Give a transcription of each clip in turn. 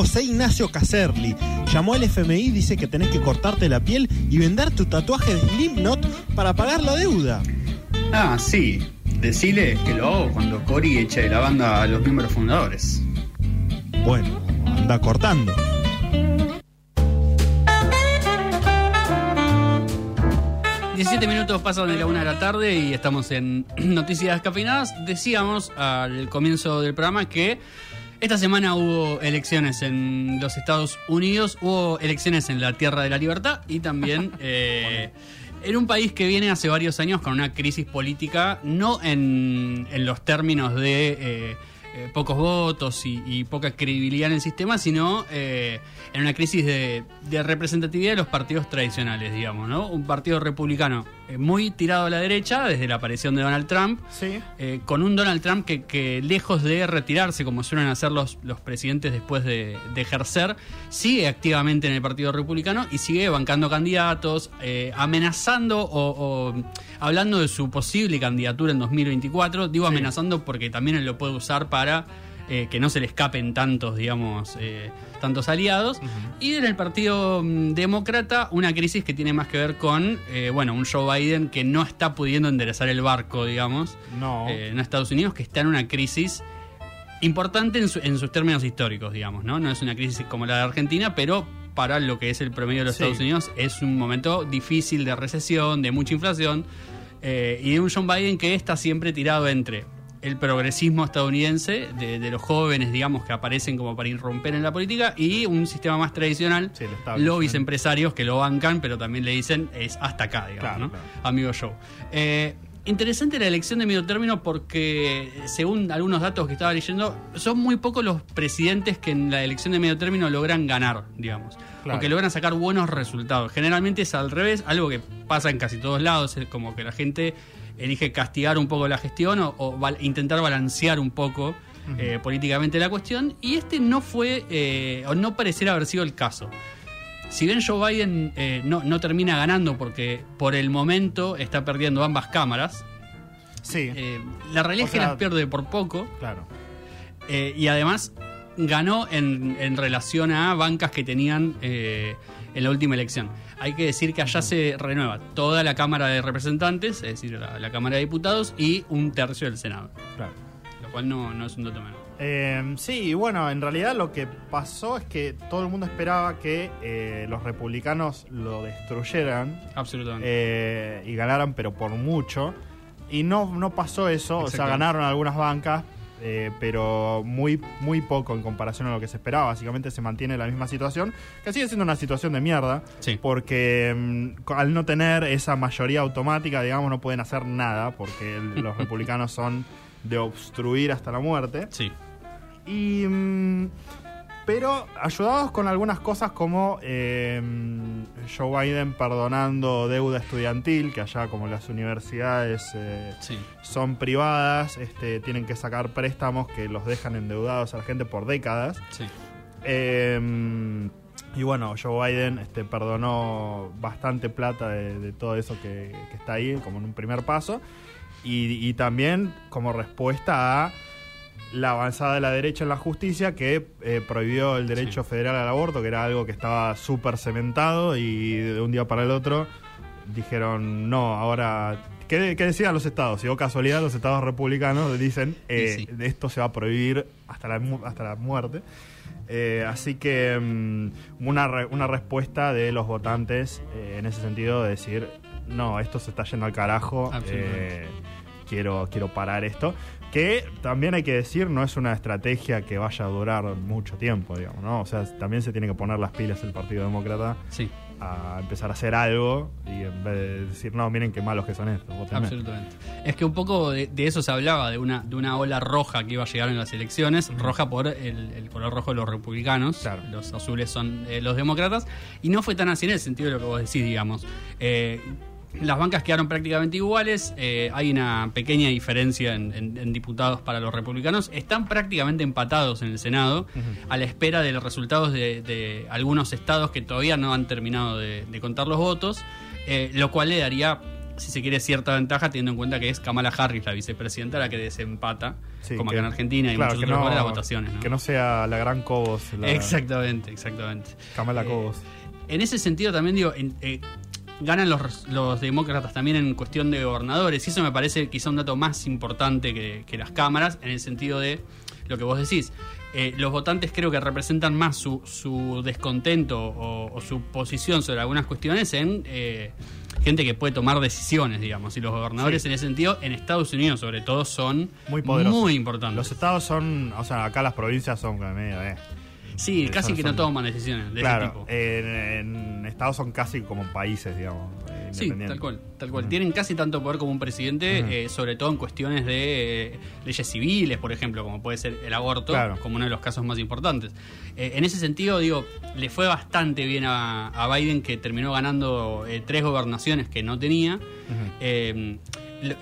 José Ignacio Caserli. Llamó al FMI y dice que tenés que cortarte la piel y vender tu tatuaje de Slipknot para pagar la deuda. Ah, sí. Decile que lo hago cuando Cory eche de la banda a los miembros fundadores. Bueno, anda cortando. Diecisiete minutos pasan de la una de la tarde y estamos en Noticias Descafeinadas. Decíamos al comienzo del programa que esta semana hubo elecciones en los Estados Unidos, hubo elecciones en la Tierra de la Libertad y también eh, en un país que viene hace varios años con una crisis política, no en, en los términos de eh, eh, pocos votos y, y poca credibilidad en el sistema, sino eh, en una crisis de, de representatividad de los partidos tradicionales, digamos, ¿no? Un partido republicano muy tirado a la derecha desde la aparición de Donald Trump, Sí. eh, con un Donald Trump que, que lejos de retirarse, como suelen hacer los, los presidentes después de, de ejercer, sigue activamente en el Partido Republicano y sigue bancando candidatos, eh, amenazando o, o hablando de su posible candidatura en 2024. Digo amenazando porque también él lo puede usar para eh, que no se le escapen tantos, digamos, eh, tantos aliados. Y en el Partido mm, Demócrata, una crisis que tiene más que ver con, eh, bueno, un Joe Biden que no está pudiendo enderezar el barco, digamos, No. en Estados Unidos, que está en una crisis importante en, su- en sus términos históricos, digamos, ¿no? No es una crisis como la de Argentina, pero para lo que es el promedio de los Sí. Estados Unidos es un momento difícil de recesión, de mucha inflación, y de un John Biden que está siempre tirado entre el progresismo estadounidense, de, de los jóvenes, digamos, que aparecen como para irromper en la política, y un sistema más tradicional, Sí, lobbies empresarios que lo bancan, pero también le dicen es hasta acá, digamos, Claro, ¿no? claro. Amigo Joe. Eh, interesante la elección de medio término porque, según algunos datos que estaba leyendo, son muy pocos los presidentes que en la elección de medio término logran ganar, digamos. Claro. O que logran sacar buenos resultados. Generalmente es al revés, algo que pasa en casi todos lados, es como que la gente elige castigar un poco la gestión o, o val- intentar balancear un poco eh, políticamente la cuestión. Y este no fue, eh, o no pareciera haber sido el caso. Si bien Joe Biden eh, no, no termina ganando porque por el momento está perdiendo ambas cámaras, Sí, eh, la realidad es que las pierde por poco claro. eh, y además ganó en, en relación a bancas que tenían eh, en la última elección. Hay que decir que allá se renueva toda la Cámara de Representantes, es decir, la, la Cámara de Diputados y un tercio del Senado, claro. lo cual no, no es un dato menor. Eh, sí, y bueno, en realidad lo que pasó es que todo el mundo esperaba que eh, los republicanos lo destruyeran Absolutamente. eh, y ganaran, pero por mucho. Y no, no pasó eso, o sea, ganaron algunas bancas, eh, pero muy, muy poco en comparación a lo que se esperaba. Básicamente se mantiene la misma situación, que sigue siendo una situación de mierda, Sí. porque mm, al no tener esa mayoría automática, digamos, no pueden hacer nada, porque el- los republicanos son de obstruir hasta la muerte. Sí. Y. mm, pero ayudados con algunas cosas como eh, Joe Biden perdonando deuda estudiantil, que allá como las universidades eh, Sí. son privadas, este, tienen que sacar préstamos que los dejan endeudados a la gente por décadas. Sí. Eh, y bueno, Joe Biden este, perdonó bastante plata de, de todo eso que, que está ahí, como en un primer paso. Y, y también como respuesta a la avanzada de la derecha en la justicia que eh, prohibió el derecho federal al aborto, que era algo que estaba súper cementado y de un día para el otro dijeron, no, ahora... ¿Qué, qué decían los estados? Si o casualidad los estados republicanos dicen, eh, sí. esto se va a prohibir hasta la, hasta la muerte. Eh, así que mm, una, re- una respuesta de los votantes eh, en ese sentido de decir, no, esto se está yendo al carajo, Absolutamente. Quiero, quiero parar esto. Que también hay que decir, no es una estrategia que vaya a durar mucho tiempo, digamos, ¿no? O sea, también se tiene que poner las pilas el Partido Demócrata Sí. a empezar a hacer algo y en vez de decir, no, miren qué malos que son estos. votenme". Absolutamente. Es que un poco de, de eso se hablaba, de una, de una ola roja que iba a llegar en las elecciones, roja por el, el color rojo de los republicanos, Claro. los azules son eh, los demócratas, y no fue tan así en el sentido de lo que vos decís, digamos. Eh, las bancas quedaron prácticamente iguales, eh, hay una pequeña diferencia en, en- en diputados para los republicanos, están prácticamente empatados en el Senado, a la espera de los resultados de, de algunos estados que todavía no han terminado de, de contar los votos, eh, lo cual le daría si se quiere, cierta ventaja teniendo en cuenta que es Kamala Harris, la vicepresidenta, la que desempata, Sí, como que- acá en Argentina y claro, muchos otros no- lugares, las votaciones. ¿no? Que no sea la gran Cobos. La Exactamente, exactamente. Kamala Eh, Cobos. En ese sentido también digo, en- eh, ganan los, los demócratas también en cuestión de gobernadores. Y eso me parece quizá un dato más importante que, que las cámaras, en el sentido de lo que vos decís. Eh, los votantes creo que representan más su, su descontento o, o su posición sobre algunas cuestiones en eh, gente que puede tomar decisiones, digamos. Y los gobernadores Sí. en ese sentido, en Estados Unidos sobre todo, son Muy poderosos. muy importantes. Los estados son, o sea, acá las provincias son eh. Sí, son- casi que no toman decisiones de ese Claro, tipo. en, en estados son casi como países, digamos. eh, Sí, tal cual, tal cual. Tienen casi tanto poder como un presidente, eh, sobre todo en cuestiones de eh, leyes civiles, por ejemplo, como puede ser el aborto, Claro. como uno de los casos más importantes. Eh, en ese sentido, digo, le fue bastante bien a, a Biden que terminó ganando tres gobernaciones que no tenía.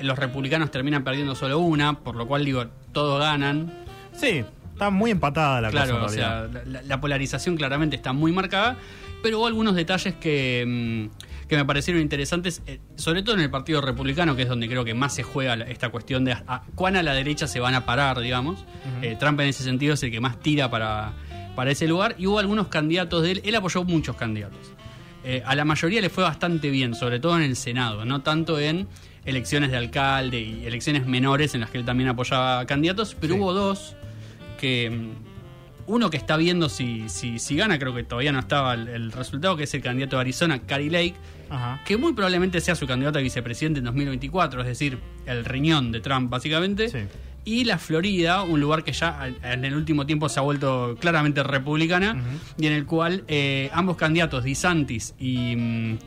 Los republicanos terminan perdiendo solo una, por lo cual digo, todos ganan. Sí, está muy empatada la Claro, cosa. o sea, la, la polarización claramente está muy marcada, pero hubo algunos detalles que, mm, que me parecieron interesantes, eh, sobre todo en el Partido Republicano, que es donde creo que más se juega esta cuestión de a- cuán a la derecha se van a parar, digamos. Eh, Trump en ese sentido es el que más tira para, para ese lugar, y hubo algunos candidatos de él, él apoyó muchos candidatos. Eh, a la mayoría le fue bastante bien, sobre todo en el Senado, no tanto en elecciones de alcalde y elecciones menores en las que él también apoyaba candidatos, pero Sí. hubo dos que mm, uno que está viendo si, si, si gana, creo que todavía no estaba el, el resultado, que es el candidato de Arizona, Cary Lake, Ajá. que muy probablemente sea su candidato a vicepresidente en 2024, es decir, el riñón de Trump básicamente. Sí. Y la Florida, un lugar que ya en el último tiempo se ha vuelto claramente republicana, y en el cual eh, ambos candidatos, DeSantis y... mm,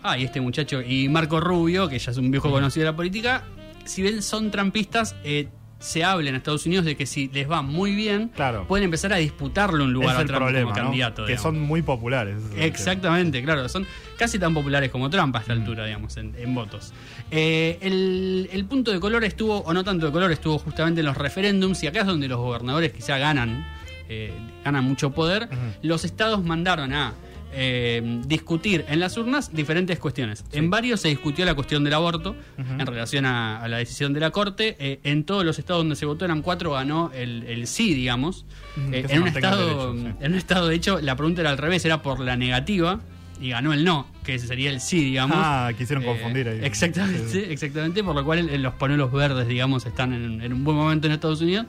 Ah, y este muchacho, y Marco Rubio, que ya es un viejo conocido de la política, si bien son trampistas, eh, se habla en Estados Unidos de que si les va muy bien, Claro. pueden empezar a disputarle un lugar es a Trump problema, como ¿no? candidato. Que digamos. son muy populares. Exactamente, claro, son casi tan populares como Trump a esta Mm. altura, digamos, en, en votos. Eh, el, el punto de color estuvo, o no tanto de color, estuvo justamente en los referéndums, y acá es donde los gobernadores quizá ganan, eh, ganan mucho poder. Los estados mandaron a eh, discutir en las urnas diferentes cuestiones. En varios se discutió la cuestión del aborto Ujú. en relación a, a la decisión de la Corte. Eh, en todos los estados donde se votó eran cuatro, ganó el, el sí, digamos. Eh, en, un estado, derecho, sí. en un estado, de hecho, la pregunta era al revés, era por la negativa y ganó el no, que ese sería el sí, digamos. Ah, quisieron Eh, confundir ahí. Exactamente, Sí. exactamente, por lo cual los panelos verdes, digamos, están en, en un buen momento en Estados Unidos.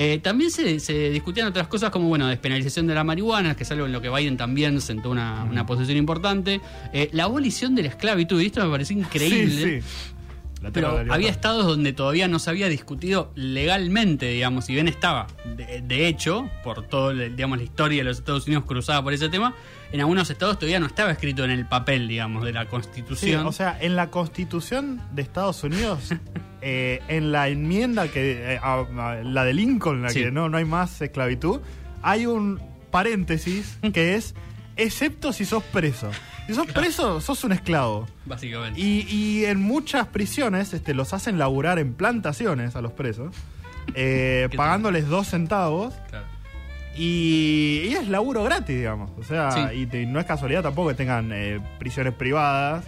Eh, también se, se discutían otras cosas como, bueno, despenalización de la marihuana, que es algo en lo que Biden también sentó una, una posición importante. Eh, la abolición de la esclavitud, y esto me pareció increíble. Sí, sí. Pero había estados donde todavía no se había discutido legalmente, digamos, si bien estaba, de, de hecho, por toda digamos, la historia de los Estados Unidos cruzada por ese tema, en algunos estados todavía no estaba escrito en el papel, digamos, de la Sí, Constitución. o sea, en la Constitución de Estados Unidos, eh, en la enmienda que eh, a- a- la de Lincoln, la Sí. que no, no hay más esclavitud, hay un paréntesis que es excepto si sos preso. Si sos preso, sos un esclavo. básicamente. Y, y en muchas prisiones este, los hacen laburar en plantaciones a los presos, eh, ¿Qué pagándoles dos centavos. Claro. Y, y es laburo gratis, digamos. O sea, Sí. y, te- no es casualidad tampoco que tengan eh, prisiones privadas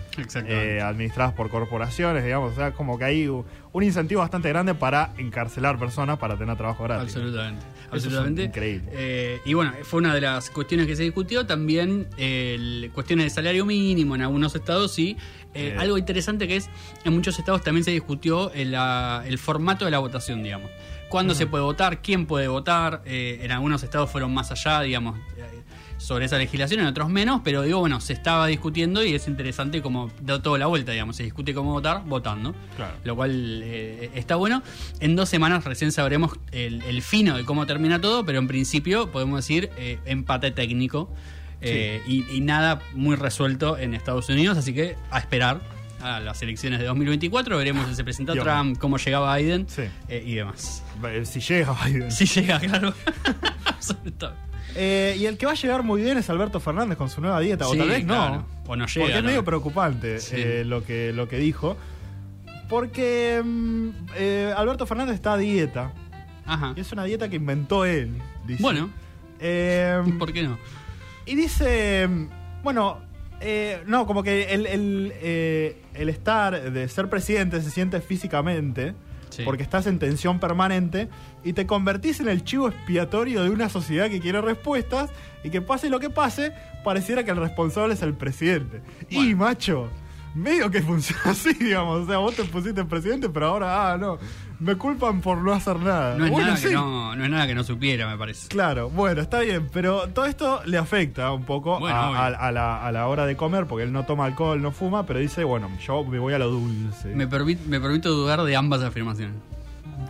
eh, administradas por corporaciones, digamos. O sea, como que hay un incentivo bastante grande para encarcelar personas para tener trabajo gratis. Absolutamente. Eso Absolutamente. es increíble. Eh, y bueno, fue una de las cuestiones que se discutió. También eh, el- cuestiones de salario mínimo en algunos estados y eh, Eh. algo interesante que es, en muchos estados también se discutió el, la- el formato de la votación, digamos. ¿Cuándo se puede votar? ¿Quién puede votar? Eh, en algunos estados fueron más allá, digamos, eh, sobre esa legislación, en otros menos, pero digo, bueno, se estaba discutiendo y es interesante como da toda la vuelta, digamos, se discute cómo votar votando, Claro. lo cual eh, está bueno. En dos semanas recién sabremos el, el fino de cómo termina todo, pero en principio podemos decir eh, empate técnico eh, y, y nada muy resuelto en Estados Unidos, así que a esperar a las elecciones de 2024, veremos si se presenta Dios Trump, cómo llegaba Biden Sí. eh, y demás. Eh, Si llega Biden. Si llega, claro. Eh, y el que va a llegar muy bien es Alberto Fernández con su nueva dieta, o tal vez no. O no llega, Porque es ¿no? medio preocupante Sí. eh, lo, que, lo que dijo. Porque mm, eh, Alberto Fernández está a dieta. Ajá. Y es una dieta que inventó él. dice. Bueno, ¿por qué no? y dice, mm, bueno, Eh, no, como que el, el, eh, el estar, de ser presidente, se siente físicamente, Sí. porque estás en tensión permanente, y te convertís en el chivo expiatorio de una sociedad que quiere respuestas, y que pase lo que pase, pareciera que el responsable es el presidente. Y, macho, medio que funciona así, digamos. O sea, vos te pusiste presidente, pero ahora, ah, no, me culpan por no hacer nada. No es, Bueno, nada sí. que no, no es nada que no supiera, me parece. Claro, bueno, está bien, pero todo esto le afecta un poco Bueno, a, a- a la, a la hora de comer, porque él no toma alcohol, no fuma, pero dice, bueno, yo me voy a lo dulce. Me, permit- me permito dudar de ambas afirmaciones.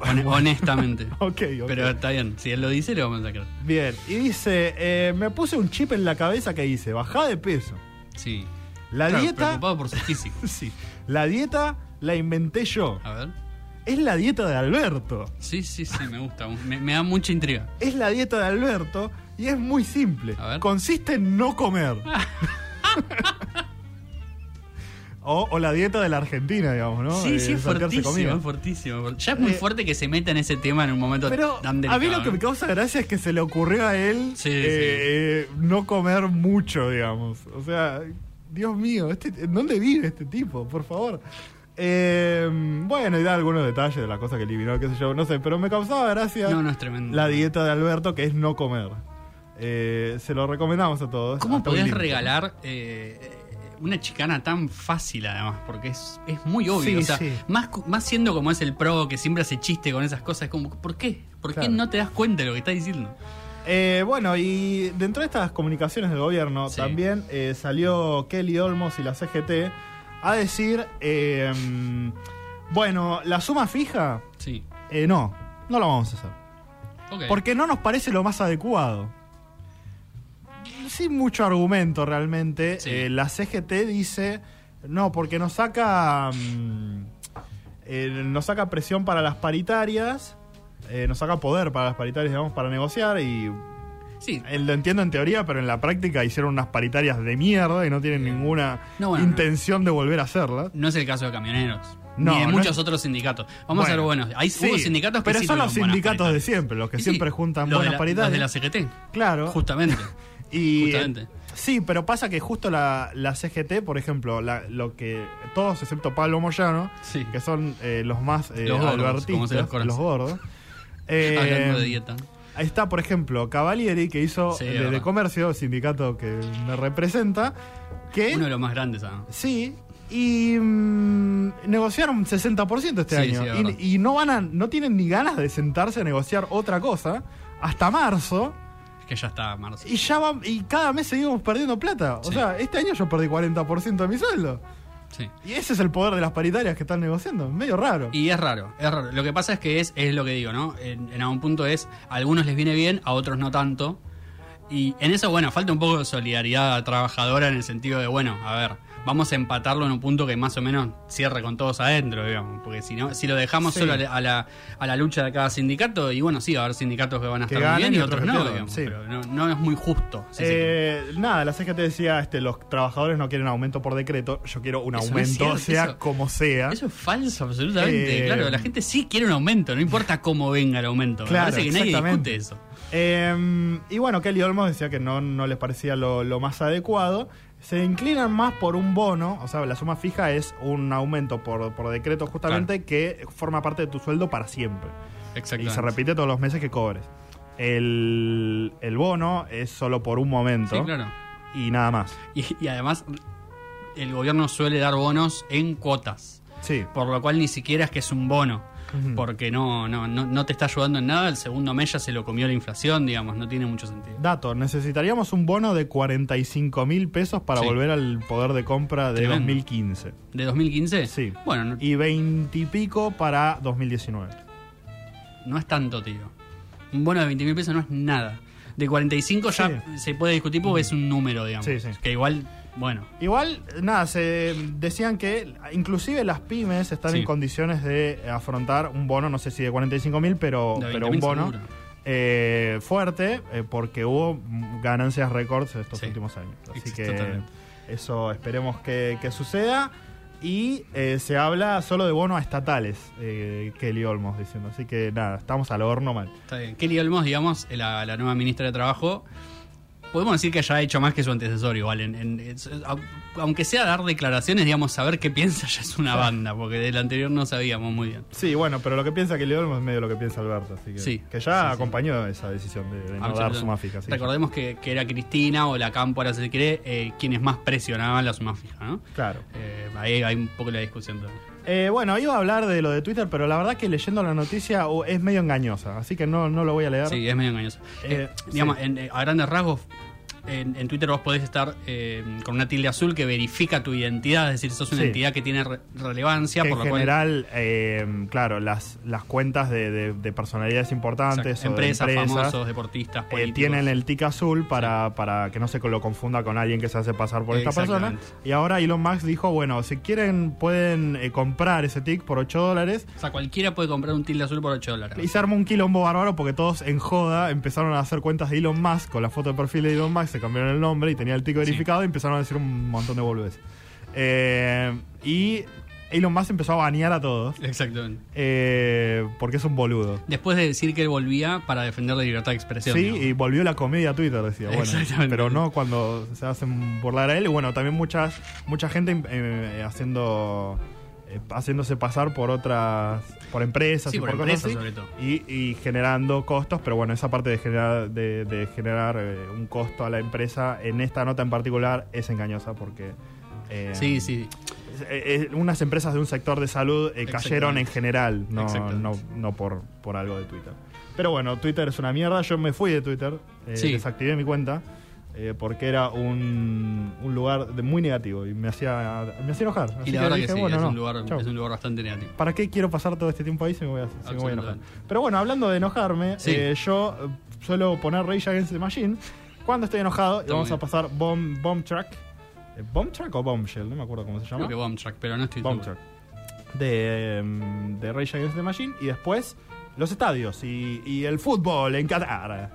Hone- honestamente. Ok, ok. Pero está bien, si él lo dice, le vamos a creer. Bien, y dice, eh, me puse un chip en la cabeza que dice, bajá de peso. Sí. La Claro, dieta... Preocupado por su físico. Sí, la dieta la inventé yo. A ver. Es la dieta de Alberto. Sí, sí, sí, me gusta. Me, me da mucha intriga. Es la dieta de Alberto y es muy simple. A ver. Consiste en no comer. o, o la dieta de la Argentina, digamos, ¿no? Sí, sí, es fuertísimo, es fuertísimo. Ya es muy Eh, fuerte que se meta en ese tema en un momento Pero tan a delicado. mí lo que me causa gracia es que se le ocurrió a él Sí, eh, eh, no comer mucho, digamos. O sea, Dios mío, este, ¿en dónde vive este tipo? Por favor. Eh, bueno, y da algunos detalles de la cosa que eliminó, qué sé yo, no sé, pero me causaba gracia No, no es tremendo. la dieta de Alberto, que es no comer. Eh, se lo recomendamos a todos. ¿Cómo podés regalar eh, una chicana tan fácil, además? Porque es, es muy obvio. Sí, o sea, sí. más, más siendo como es el pro, que siempre hace chiste con esas cosas, es como, ¿por qué? ¿Por qué no te das cuenta de lo que está diciendo? Eh, bueno, y dentro de estas comunicaciones del gobierno Sí. también eh, salió Kelly Olmos y la CGT a decir, eh, bueno, la suma fija, Sí. eh, no, no la vamos a hacer. Porque no nos parece lo más adecuado. Sin mucho argumento realmente, Sí. eh, la CGT dice, no, porque nos saca, mm, nos saca presión para las paritarias, eh, nos saca poder para las paritarias, digamos, para negociar y Sí. eh, lo entiendo en teoría, pero en la práctica hicieron unas paritarias de mierda y no tienen ninguna No, bueno, intención de volver a hacerlas. No es el caso de camioneros. No, ni de muchos es- otros sindicatos. Vamos a ser Bueno, buenos. Hay sí, hubo sindicatos que pero sí son los sindicatos de siempre, los que sí, siempre juntan los buenas de la, paritarias. Los de la CGT. Claro. Justamente. Y, Justamente. Sí, pero pasa que justo la, la CGT, por ejemplo, la- lo que todos excepto Pablo Moyano, Sí. que son eh, los más eh, Los gordos, albertistas, los gordos. eh, Hablando de dieta. Está, por ejemplo, Cavalieri, que hizo Sí, de, de comercio, sindicato que me representa, que Uno de los más grandes, ¿ah? sí, y mm, negociaron 60% este Sí, año. sí, y, y no van a, no tienen ni ganas de sentarse a negociar otra cosa hasta marzo. Es que ya está marzo. Y ya va, y cada mes seguimos perdiendo plata. O sea, este año yo perdí 40% de mi sueldo. Sí. Y ese es el poder de las paritarias que están negociando. Medio raro. Y es raro, es raro. Lo que pasa es que es, es lo que digo, ¿no? En, en algún punto es, a algunos les viene bien, a otros no tanto. Y en eso, bueno, falta un poco de solidaridad trabajadora en el sentido de, bueno, a ver, vamos a empatarlo en un punto que más o menos cierre con todos adentro, digamos. Porque si no, si lo dejamos Sí. solo a la, a la, lucha de cada sindicato, y bueno, sí, va a haber sindicatos que van a Que estar muy bien y y otros otros no, digamos. sí. Pero no, no es muy justo. si. Eh, nada, la CGT decía, este, los trabajadores no quieren aumento por decreto, yo quiero un Eso aumento, cierto, sea eso- como sea. Eso es falso, absolutamente. Eh, claro, la gente sí quiere un aumento, no importa cómo venga el aumento. Claro, Me parece que nadie discute eso. Eh, y bueno, Kelly Olmos decía que no, no les parecía lo, lo más adecuado. Se inclinan más por un bono, o sea, la suma fija es un aumento por, por decreto justamente que forma parte de tu sueldo para siempre. Y Exactamente. se repite todos los meses que cobres. El, el bono es solo por un momento Sí, claro. y nada más. Y, y además, el gobierno suele dar bonos en cuotas. Sí. Por lo cual ni siquiera es que es un bono. Porque no, no, no, no te está ayudando en nada. El segundo mes ya se lo comió la inflación, digamos. No tiene mucho sentido. Dato, necesitaríamos un bono de 45 mil pesos para Sí. volver al poder de compra de Tremendo. 2015. ¿De 2015? Sí. Bueno, no, Y 20 y pico para 2019. no es tanto, tío. Un bono de 20 mil pesos no es nada. De 45 ya Sí. se puede discutir porque es un número, digamos. Sí, sí. Que igual, bueno. Igual, nada, se decían que inclusive las pymes están Sí. en condiciones de afrontar un bono, no sé si de 45 mil, pero, pero 20.000 un bono eh, fuerte, eh, porque hubo ganancias récords estos Sí. últimos años. Así que eso esperemos que, que suceda. Y eh, se habla solo de bonos estatales, eh, Kelly Olmos diciendo. Así que nada, estamos al horno mal. Está bien. Kelly Olmos, digamos, la, la nueva ministra de Trabajo, podemos decir que haya hecho más que su antecesor igual. En, en- aunque sea dar declaraciones, digamos, saber qué piensa ya es una banda, porque del anterior no sabíamos muy bien. Sí, bueno, pero lo que piensa Kelly Olmo es medio lo que piensa Alberto, así que, Sí, que ya sí, sí. acompañó esa decisión de, de no dar sí. Recordemos que, que era Cristina o la Campo, ahora si se quiere, eh, quienes más presionaban la suma fija, ¿no? Claro. Eh, ahí hay un poco la discusión también. Eh, bueno, iba a hablar de lo de Twitter, pero la verdad que leyendo la noticia oh, es medio engañosa, así que no, no lo voy a leer. Sí, es medio engañoso. Eh, Eh, digamos, sí. en- eh, a grandes rasgos, en, en Twitter vos podés estar eh, con una tilde azul que verifica tu identidad, es decir, sos una Sí. entidad que tiene re- relevancia, Que por en lo cual general, eh, claro, las, las cuentas de, de- de personalidades importantes o de empresas, empresas famosos, deportistas, eh, tienen el tic azul para, para que no se lo confunda con alguien que se hace pasar por esta persona. Y ahora Elon Musk dijo, bueno, si quieren pueden eh, comprar ese tic por 8 dólares. O sea, cualquiera puede comprar un tilde azul por 8 dólares. Y se armó un quilombo bárbaro porque todos en joda empezaron a hacer cuentas de Elon Musk con la foto de perfil de Elon Musk, se cambiaron el nombre y tenía el tic verificado y empezaron a decir un montón de boludeces. Eh, y Elon Musk empezó a banear a todos Exactamente. eh, porque es un boludo. Después de decir que él volvía para defender la libertad de expresión. Sí, digamos. y volvió la comedia a Twitter, decía. Bueno, Exactamente. pero no cuando se hacen burlar a él. Y bueno, también muchas, mucha gente eh, haciendo haciéndose pasar por otras, por empresas Sí, y por por, empresas cosas sobre así, todo. y, y generando costos. Pero bueno, esa parte de generar, de, de generar eh, un costo a la empresa en esta nota en particular es engañosa porque. eh, Sí, sí. eh, eh, unas empresas de un sector de salud eh, cayeron en general, no, no, no por, por algo de Twitter. Pero bueno, Twitter es una mierda. Yo me fui de Twitter, eh, Sí. desactivé mi cuenta eh, porque era un, un lugar de- muy negativo y me hacía, me hacía enojar. Así Y la verdad que dije, sí, bueno, es, no, un lugar, chau. es un lugar bastante negativo. ¿Para qué quiero pasar todo este tiempo ahí si me voy a, si me voy a enojar? Pero bueno, hablando de enojarme, Sí. eh, yo eh, suelo poner Rage Against the Machine cuando estoy enojado y vamos a pasar Bomb, bomb Track. Eh, ¿Bomb Track o Bombshell? No me acuerdo cómo se llama. Creo que Bomb Track, pero no estoy Bomb seguro. Track. De, em, de Rage Against the Machine y después los estadios y, y el fútbol en Qatar.